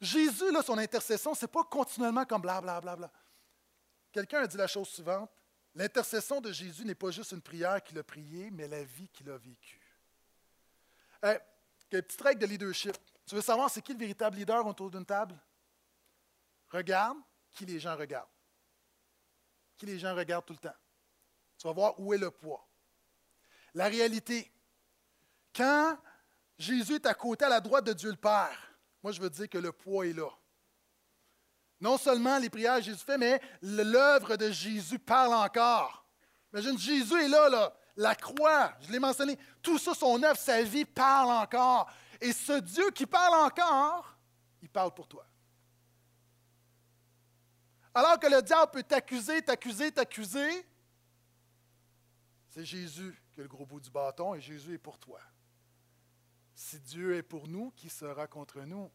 A: Jésus, là, son intercession, ce n'est pas continuellement comme blablabla. Bla, bla, bla. Quelqu'un a dit la chose suivante l'intercession de Jésus n'est pas juste une prière qu'il a priée, mais la vie qu'il a vécue. Hey, une petite règle de leadership. Tu veux savoir c'est qui le véritable leader autour d'une table? Regarde qui les gens regardent. Qui les gens regardent tout le temps. Tu vas voir où est le poids. La réalité, quand Jésus est à côté, à la droite de Dieu le Père, moi, je veux dire que le poids est là. Non seulement les prières que Jésus fait, mais l'œuvre de Jésus parle encore. Imagine, Jésus est là, là. La croix, je l'ai mentionné. Tout ça, son œuvre, sa vie parle encore. Et ce Dieu qui parle encore, il parle pour toi. Alors que le diable peut t'accuser, t'accuser, t'accuser, c'est Jésus qui a le gros bout du bâton et Jésus est pour toi. Si Dieu est pour nous, qui sera contre nous?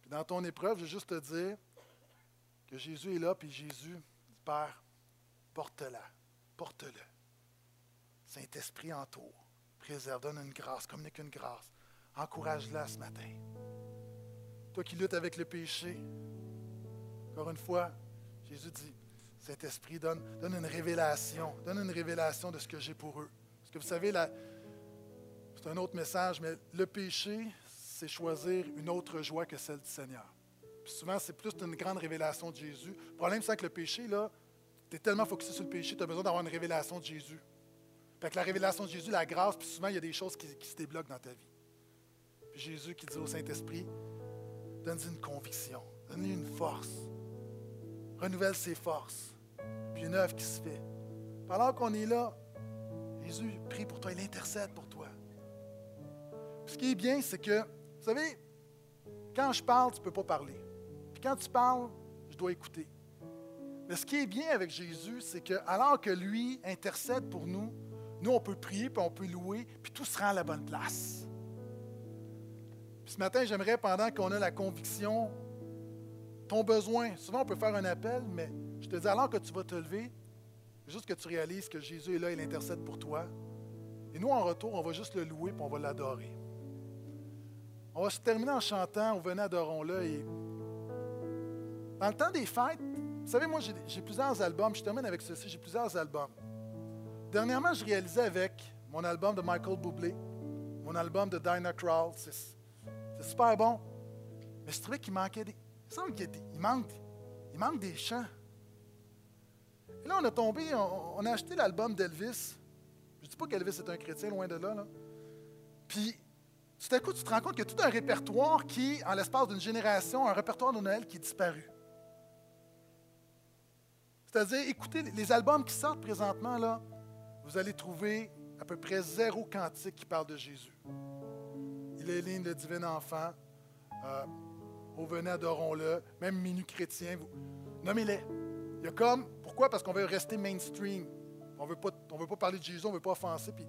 A: Puis dans ton épreuve, je veux juste te dire que Jésus est là, puis Jésus dit, Père, porte-la, porte-le. Saint-Esprit entoure, préserve, donne une grâce, communique une grâce. Encourage-la ce matin. Toi qui luttes avec le péché, encore une fois, Jésus dit, Saint-Esprit, donne, donne une révélation, donne une révélation de ce que j'ai pour eux. Parce que vous savez, la, c'est un autre message, mais le péché, c'est choisir une autre joie que celle du Seigneur. Puis souvent, c'est plus une grande révélation de Jésus. Le problème, c'est que le péché, là, tu es tellement focusé sur le péché, tu as besoin d'avoir une révélation de Jésus. Puis avec la révélation de Jésus, la grâce, puis souvent, il y a des choses qui, se débloquent dans ta vie. Puis Jésus qui dit au Saint-Esprit, donne-lui une conviction, donne-lui une force, renouvelle ses forces, puis une œuvre qui se fait. Pendant qu'on est là, Jésus prie pour toi, il intercède pour toi. Ce qui est bien, c'est que, vous savez, quand je parle, tu ne peux pas parler. Puis quand tu parles, je dois écouter. Mais ce qui est bien avec Jésus, c'est que alors que lui intercède pour nous, nous, on peut prier, puis on peut louer, puis tout sera à la bonne place. Puis ce matin, j'aimerais, pendant qu'on a la conviction, ton besoin, souvent on peut faire un appel, mais je te dis, alors que tu vas te lever, juste que tu réalises que Jésus est là, il intercède pour toi. Et nous, en retour, on va juste le louer, puis on va l'adorer. On va se terminer en chantant, on venait adorons-le. Et dans le temps des fêtes, vous savez, moi, j'ai- plusieurs albums. Je termine avec ceci, j'ai plusieurs albums. Dernièrement, je réalisais avec mon album de Michael Bublé, mon album de Dinah Krall. C'est super bon. Mais je trouvais qu'il manquait des. Il manque, il manque des chants. Et là, on a tombé, on, on a acheté l'album d'Elvis. Je ne dis pas qu'Elvis est un chrétien, loin de là. là. Puis, tout à coup, tu te rends compte qu'il y a tout un répertoire qui, en l'espace d'une génération, un répertoire de Noël qui est disparu. C'est-à-dire, écoutez, les albums qui sortent présentement, là, vous allez trouver à peu près zéro cantique qui parle de Jésus. Il est ligne de divin enfant. Euh, Au venez, adorons-le. Même Minu chrétien, nommez-les. Il y a comme, pourquoi? Parce qu'on veut rester mainstream. On ne veut pas parler de Jésus, on ne veut pas offenser. Puis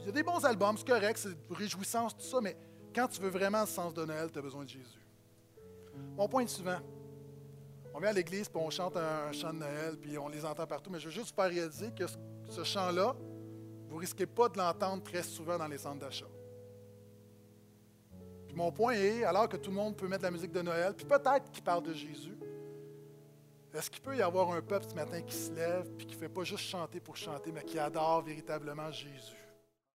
A: il y a des bons albums, c'est correct, c'est réjouissance, tout ça, mais quand tu veux vraiment le sens de Noël, tu as besoin de Jésus. Mon point est souvent, on vient à l'église, puis on chante un chant de Noël, puis on les entend partout, mais je veux juste vous faire réaliser que ce, ce chant-là, vous ne risquez pas de l'entendre très souvent dans les centres d'achat. Puis mon point est, alors que tout le monde peut mettre la musique de Noël, puis peut-être qu'il parle de Jésus, est-ce qu'il peut y avoir un peuple ce matin qui se lève, puis qui ne fait pas juste chanter pour chanter, mais qui adore véritablement Jésus?